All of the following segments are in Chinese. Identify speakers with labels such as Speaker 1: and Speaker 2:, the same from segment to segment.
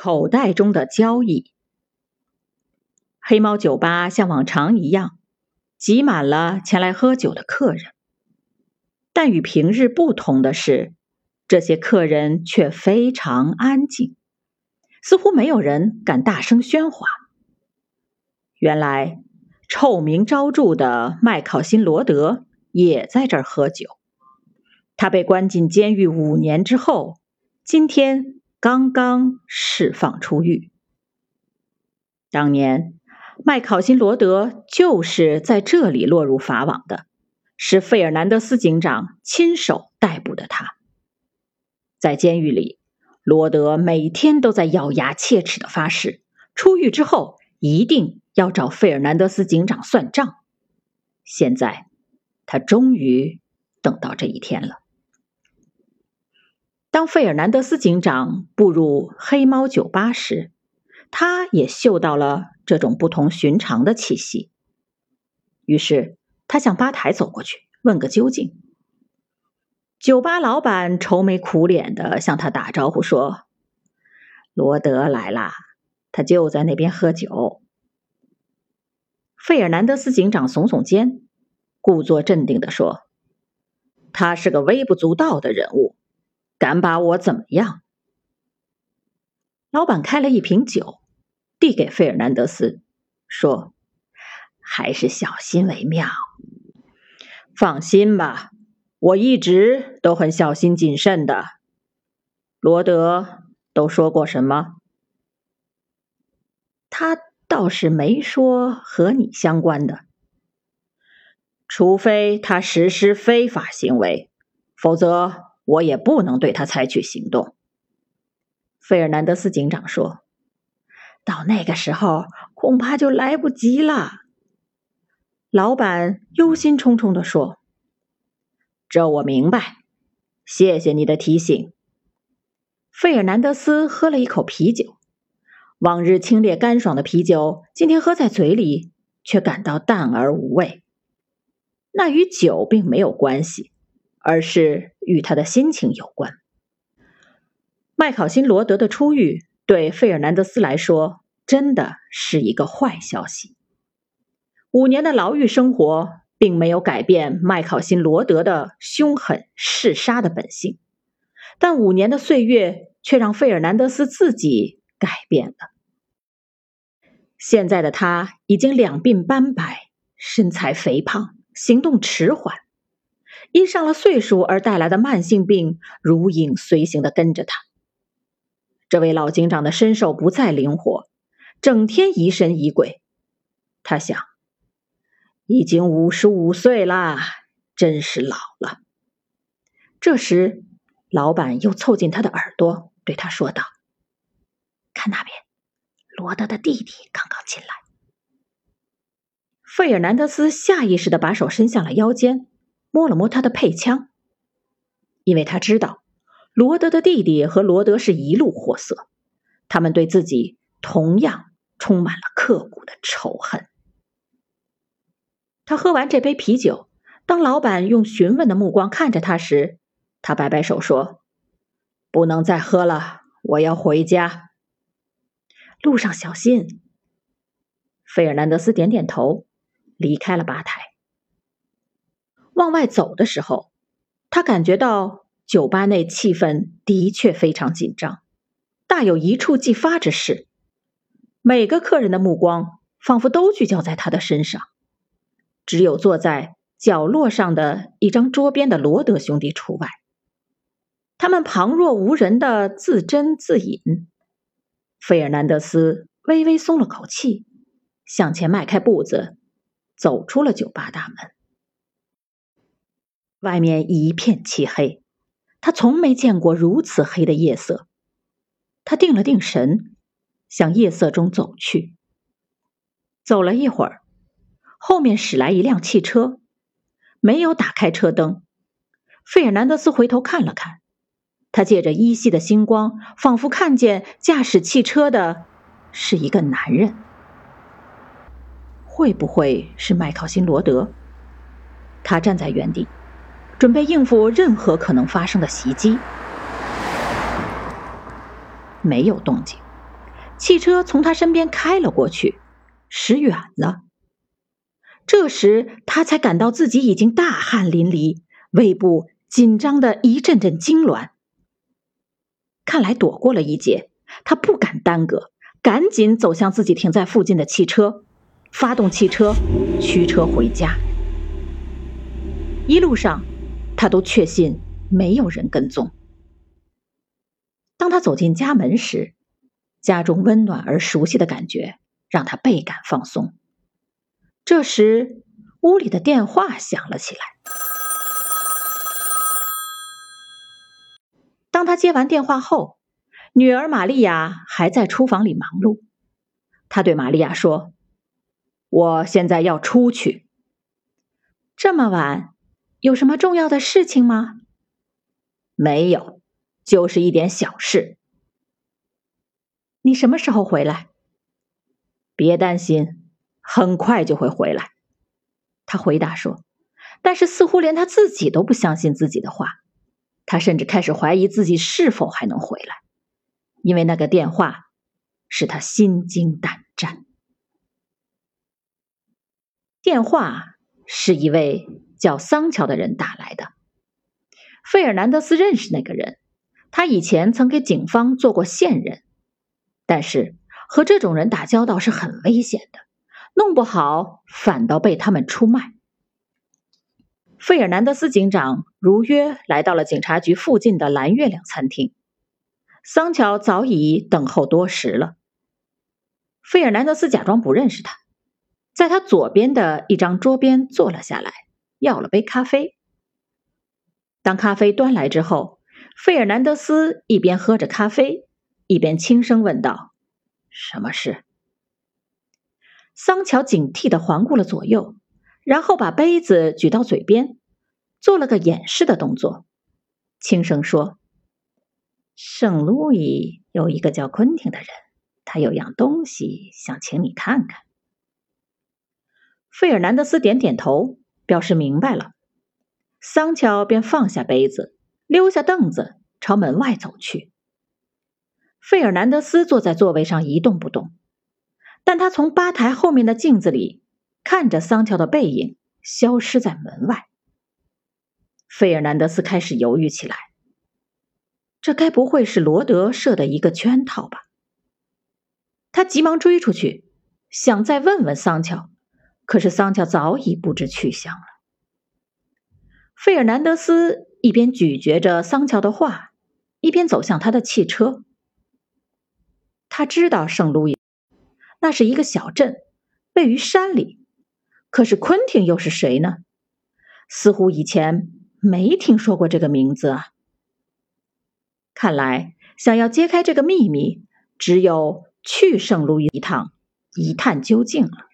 Speaker 1: 口袋中的交易。黑猫酒吧像往常一样，挤满了前来喝酒的客人。但与平日不同的是，这些客人却非常安静，似乎没有人敢大声喧哗。原来，臭名昭著的麦考辛罗德也在这儿喝酒。他被关进监狱五年之后，今天。刚刚释放出狱。当年，麦考辛罗德就是在这里落入法网的，是费尔南德斯警长亲手逮捕的他。在监狱里，罗德每天都在咬牙切齿的发誓，出狱之后一定要找费尔南德斯警长算账。现在，他终于等到这一天了。当费尔南德斯警长步入黑猫酒吧时，他也嗅到了这种不同寻常的气息。于是，他向吧台走过去，问个究竟。酒吧老板愁眉苦脸的向他打招呼说：“罗德来啦，他就在那边喝酒。”费尔南德斯警长耸耸肩，故作镇定的说：“他是个微不足道的人物。”敢把我怎么样？老板开了一瓶酒，递给费尔南德斯，说：“还是小心为妙。”放心吧，我一直都很小心谨慎的。罗德都说过什么？他倒是没说和你相关的，除非他实施非法行为，否则。我也不能对他采取行动，费尔南德斯警长说：“到那个时候，恐怕就来不及了。”老板忧心忡忡的说：“这我明白，谢谢你的提醒。”费尔南德斯喝了一口啤酒，往日清冽干爽的啤酒，今天喝在嘴里却感到淡而无味。那与酒并没有关系。而是与他的心情有关。麦考辛罗德的出狱对费尔南德斯来说真的是一个坏消息。五年的牢狱生活并没有改变麦考辛罗德的凶狠嗜杀的本性，但五年的岁月却让费尔南德斯自己改变了。现在的他已经两鬓斑白，身材肥胖，行动迟缓。因上了岁数而带来的慢性病如影随形的跟着他。这位老警长的身手不再灵活，整天疑神疑鬼。他想，已经五十五岁啦，真是老了。这时，老板又凑近他的耳朵，对他说道：“看那边，罗德的弟弟刚刚进来。”费尔南德斯下意识的把手伸向了腰间。摸了摸他的配枪，因为他知道罗德的弟弟和罗德是一路货色，他们对自己同样充满了刻骨的仇恨。他喝完这杯啤酒，当老板用询问的目光看着他时，他摆摆手说：“不能再喝了，我要回家。路上小心。”费尔南德斯点点头，离开了吧台。往外走的时候，他感觉到酒吧内气氛的确非常紧张，大有一触即发之势。每个客人的目光仿佛都聚焦在他的身上，只有坐在角落上的一张桌边的罗德兄弟除外。他们旁若无人的自斟自饮。费尔南德斯微微松了口气，向前迈开步子，走出了酒吧大门。外面一片漆黑，他从没见过如此黑的夜色。他定了定神，向夜色中走去。走了一会儿，后面驶来一辆汽车，没有打开车灯。费尔南德斯回头看了看，他借着依稀的星光，仿佛看见驾驶汽车的是一个男人。会不会是麦考辛罗德？他站在原地。准备应付任何可能发生的袭击，没有动静。汽车从他身边开了过去，驶远了。这时他才感到自己已经大汗淋漓，胃部紧张的一阵阵痉挛。看来躲过了一劫，他不敢耽搁，赶紧走向自己停在附近的汽车，发动汽车，驱车回家。一路上，他都确信没有人跟踪。当他走进家门时，家中温暖而熟悉的感觉让他倍感放松。这时，屋里的电话响了起来。当他接完电话后，女儿玛利亚还在厨房里忙碌。他对玛利亚说：“我现在要出去。这么晚。”有什么重要的事情吗？没有，就是一点小事。你什么时候回来？别担心，很快就会回来。他回答说，但是似乎连他自己都不相信自己的话。他甚至开始怀疑自己是否还能回来，因为那个电话使他心惊胆战。电话是一位。叫桑乔的人打来的。费尔南德斯认识那个人，他以前曾给警方做过线人，但是和这种人打交道是很危险的，弄不好反倒被他们出卖。费尔南德斯警长如约来到了警察局附近的蓝月亮餐厅，桑乔早已等候多时了。费尔南德斯假装不认识他，在他左边的一张桌边坐了下来。要了杯咖啡。当咖啡端来之后，费尔南德斯一边喝着咖啡，一边轻声问道：“什么事？”桑乔警惕的环顾了左右，然后把杯子举到嘴边，做了个掩饰的动作，轻声说：“圣路易有一个叫昆汀的人，他有样东西想请你看看。”费尔南德斯点点头。表示明白了，桑乔便放下杯子，溜下凳子，朝门外走去。费尔南德斯坐在座位上一动不动，但他从吧台后面的镜子里看着桑乔的背影消失在门外。费尔南德斯开始犹豫起来，这该不会是罗德设的一个圈套吧？他急忙追出去，想再问问桑乔。可是桑乔早已不知去向了。费尔南德斯一边咀嚼着桑乔的话，一边走向他的汽车。他知道圣路易，那是一个小镇，位于山里。可是昆汀又是谁呢？似乎以前没听说过这个名字啊。看来想要揭开这个秘密，只有去圣路易一趟，一探究竟了。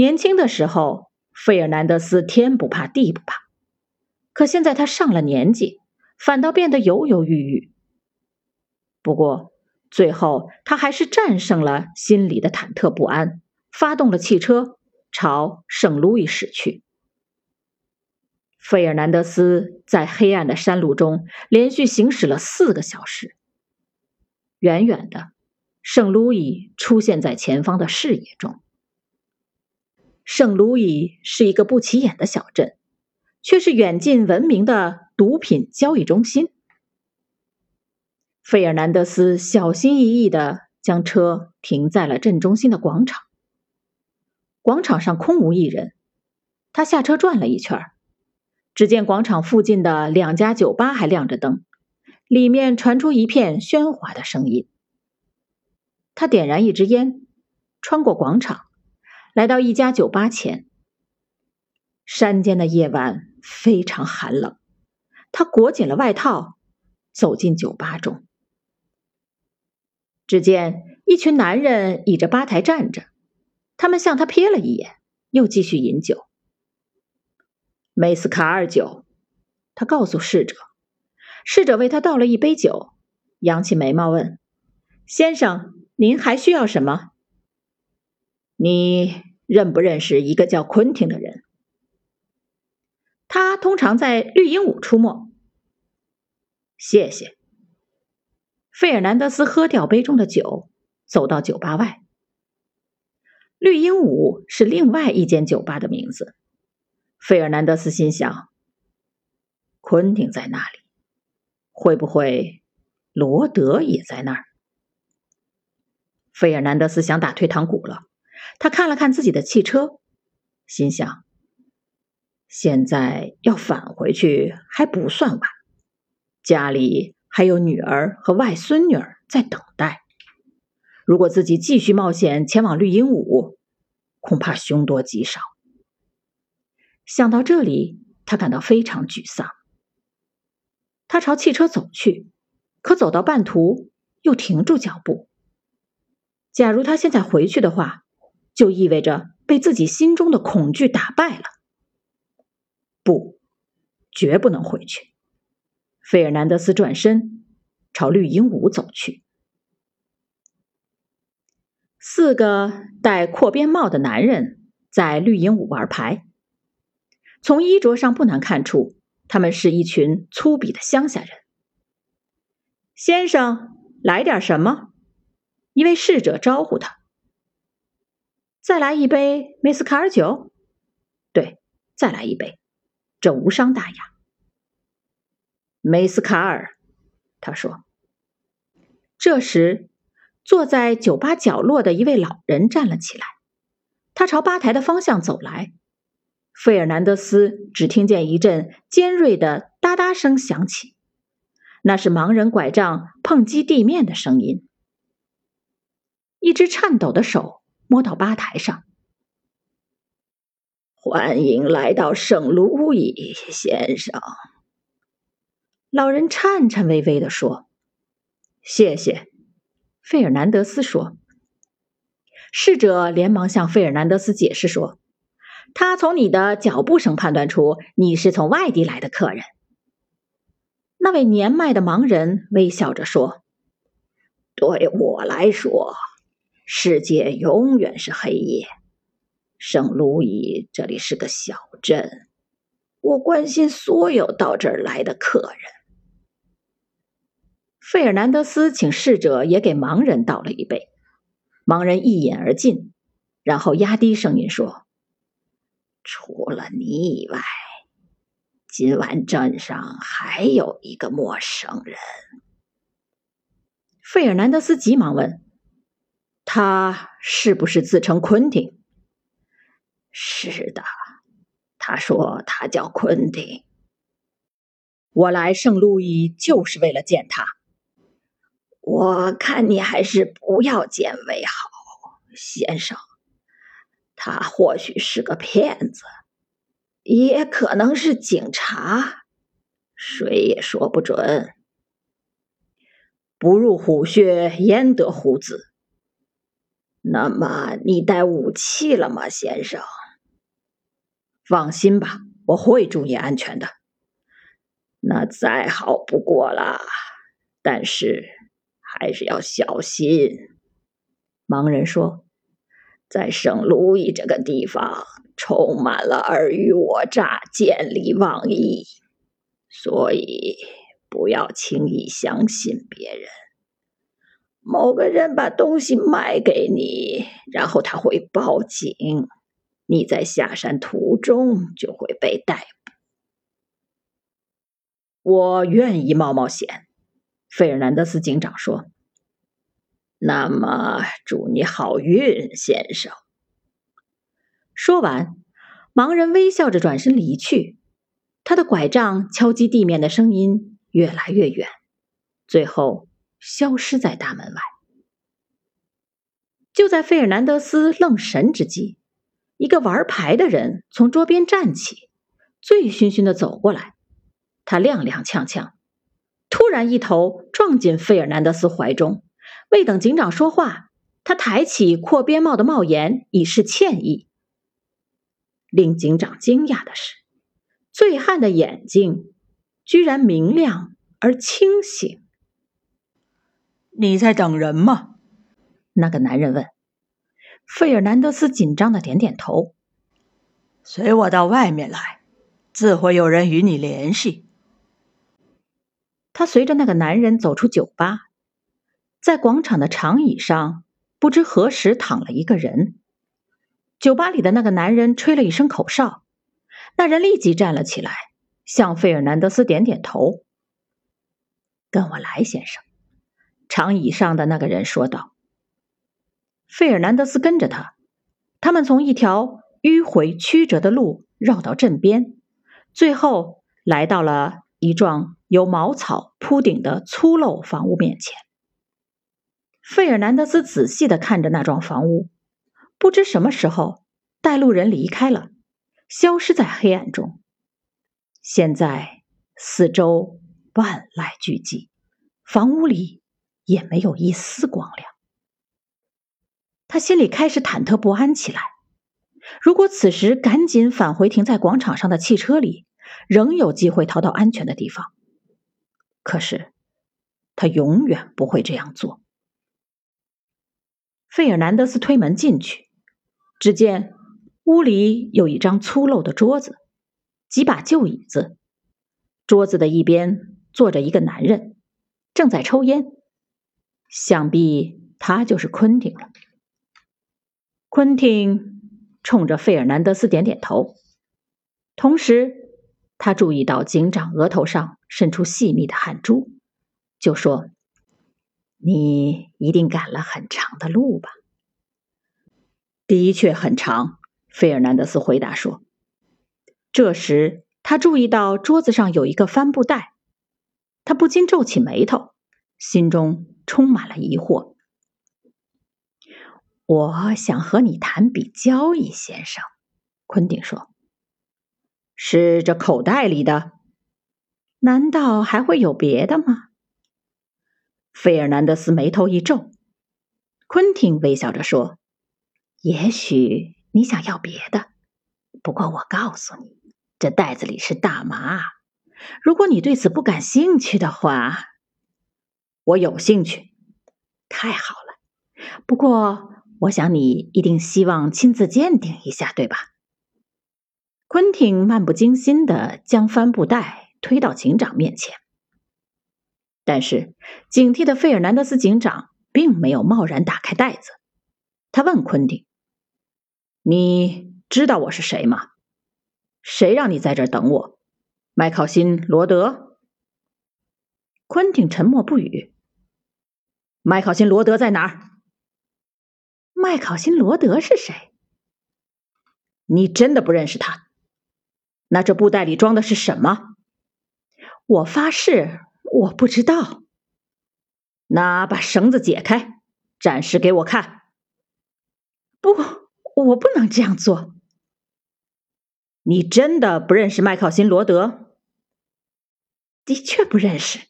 Speaker 1: 年轻的时候，费尔南德斯天不怕地不怕，可现在他上了年纪，反倒变得犹犹豫豫。不过最后，他还是战胜了心里的忐忑不安，发动了汽车，朝圣路易驶去。费尔南德斯在黑暗的山路中连续行驶了四个小时。远远的，圣路易出现在前方的视野中。圣路易是一个不起眼的小镇，却是远近闻名的毒品交易中心。费尔南德斯小心翼翼的将车停在了镇中心的广场。广场上空无一人，他下车转了一圈，只见广场附近的两家酒吧还亮着灯，里面传出一片喧哗的声音。他点燃一支烟，穿过广场。来到一家酒吧前，山间的夜晚非常寒冷。他裹紧了外套，走进酒吧中。只见一群男人倚着吧台站着，他们向他瞥了一眼，又继续饮酒。梅斯卡尔酒，他告诉侍者。侍者为他倒了一杯酒，扬起眉毛问：“先生，您还需要什么？”你认不认识一个叫昆汀的人？他通常在绿鹦鹉出没。谢谢。费尔南德斯喝掉杯中的酒，走到酒吧外。绿鹦鹉是另外一间酒吧的名字。费尔南德斯心想：昆汀在那里，会不会罗德也在那儿？费尔南德斯想打退堂鼓了。他看了看自己的汽车，心想：现在要返回去还不算晚，家里还有女儿和外孙女儿在等待。如果自己继续冒险前往绿鹦鹉，恐怕凶多吉少。想到这里，他感到非常沮丧。他朝汽车走去，可走到半途又停住脚步。假如他现在回去的话，就意味着被自己心中的恐惧打败了。不，绝不能回去。费尔南德斯转身朝绿鹦鹉走去。四个戴阔边帽的男人在绿鹦鹉玩牌。从衣着上不难看出，他们是一群粗鄙的乡下人。先生，来点什么？一位侍者招呼他：“再来一杯梅斯卡尔酒。”“对，再来一杯。”这无伤大雅。梅斯卡尔，他说。这时，坐在酒吧角落的一位老人站了起来，他朝吧台的方向走来。费尔南德斯只听见一阵尖锐的哒哒声响起，那是盲人拐杖碰击地面的声音。一只颤抖的手摸到吧台上。欢迎来到圣路易，先生。老人颤颤巍巍地说：“谢谢。”费尔南德斯说。侍者连忙向费尔南德斯解释说：“他从你的脚步声判断出你是从外地来的客人。”那位年迈的盲人微笑着说：“对我来说。”世界永远是黑夜。圣路易这里是个小镇，我关心所有到这儿来的客人。费尔南德斯请侍者也给盲人倒了一杯，盲人一饮而尽，然后压低声音说：“除了你以外，今晚镇上还有一个陌生人。”费尔南德斯急忙问。他是不是自称昆汀？是的，他说他叫昆汀。我来圣路易就是为了见他。我看你还是不要见为好，先生。他或许是个骗子，也可能是警察，谁也说不准。不入虎穴，焉得虎子？那么你带武器了吗，先生？放心吧，我会注意安全的。那再好不过了，但是还是要小心。盲人说：“在圣路易这个地方，充满了尔虞我诈、见利忘义，所以不要轻易相信别人。”某个人把东西卖给你，然后他会报警，你在下山途中就会被逮捕。我愿意冒冒险，费尔南德斯警长说。那么祝你好运，先生。说完，盲人微笑着转身离去，他的拐杖敲击地面的声音越来越远，最后。消失在大门外。就在费尔南德斯愣神之际，一个玩牌的人从桌边站起，醉醺醺的走过来。他踉踉跄跄，突然一头撞进费尔南德斯怀中。未等警长说话，他抬起阔边帽的帽檐以示歉意。令警长惊讶的是，醉汉的眼睛居然明亮而清醒。
Speaker 2: 你在等人吗？
Speaker 1: 那个男人问。费尔南德斯紧张的点点头。
Speaker 2: 随我到外面来，自会有人与你联系。
Speaker 1: 他随着那个男人走出酒吧，在广场的长椅上，不知何时躺了一个人。酒吧里的那个男人吹了一声口哨，那人立即站了起来，向费尔南德斯点点头。“跟我来，先生。”长椅上的那个人说道。费尔南德斯跟着他，他们从一条迂回曲折的路绕到镇边，最后来到了一幢由茅草铺顶的粗陋房屋面前。费尔南德斯仔细的看着那幢房屋，不知什么时候，带路人离开了，消失在黑暗中。现在四周万籁俱寂，房屋里也没有一丝光亮。他心里开始忐忑不安起来。如果此时赶紧返回停在广场上的汽车里，仍有机会逃到安全的地方。可是，他永远不会这样做。费尔南德斯推门进去，只见屋里有一张粗陋的桌子，几把旧椅子。桌子的一边坐着一个男人，正在抽烟。想必他就是昆汀了。昆汀冲着费尔南德斯点点头，同时他注意到警长额头上渗出细密的汗珠，就说。你一定赶了很长的路吧？的确很长，费尔南德斯回答说。这时，他注意到桌子上有一个帆布袋，他不禁皱起眉头，心中充满了疑惑。我想和你谈笔交易，先生，昆汀说。是这口袋里的？难道还会有别的吗？费尔南德斯眉头一皱，昆汀微笑着说：“也许你想要别的，不过我告诉你，这袋子里是大麻。如果你对此不感兴趣的话，我有兴趣。太好了，不过我想你一定希望亲自鉴定一下，对吧？”昆汀漫不经心的将帆布袋推到警长面前。但是，警惕的费尔南德斯警长并没有贸然打开袋子。他问昆汀：“你知道我是谁吗？谁让你在这儿等我？麦考辛·罗德。”昆汀沉默不语。麦考辛·罗德在哪儿？麦考辛·罗德是谁？你真的不认识他？那这布袋里装的是什么？我发誓。我不知道。那把绳子解开，展示给我看。不，我不能这样做。你真的不认识麦考辛·罗德？的确不认识。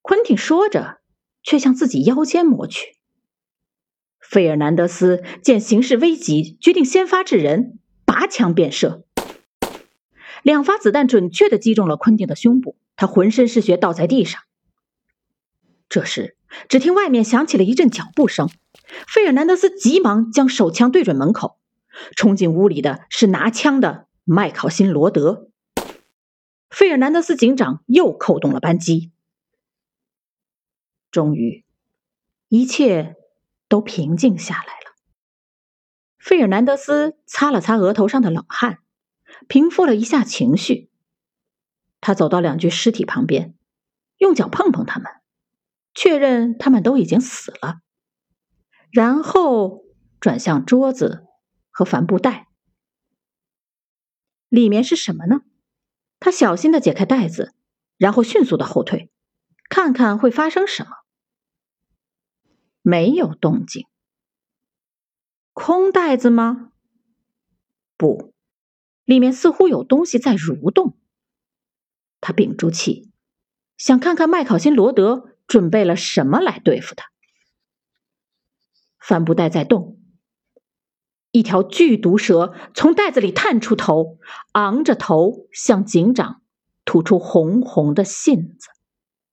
Speaker 1: 昆汀说着，却向自己腰间抹去。费尔南德斯见形势危急，决定先发制人，拔枪便射。两发子弹准确的击中了昆汀的胸部。他浑身是血，倒在地上。这时，只听外面响起了一阵脚步声。费尔南德斯急忙将手枪对准门口。冲进屋里的是拿枪的麦考辛·罗德。费尔南德斯警长又扣动了扳机。终于，一切都平静下来了。费尔南德斯擦了擦额头上的冷汗，平复了一下情绪。他走到两具尸体旁边，用脚碰碰他们，确认他们都已经死了，然后转向桌子和帆布袋，里面是什么呢？他小心的解开袋子，然后迅速的后退，看看会发生什么。没有动静。空袋子吗？不，里面似乎有东西在蠕动。他屏住气，想看看麦考辛·罗德准备了什么来对付他。帆布袋在动，一条剧毒蛇从袋子里探出头，昂着头向警长吐出红红的信子。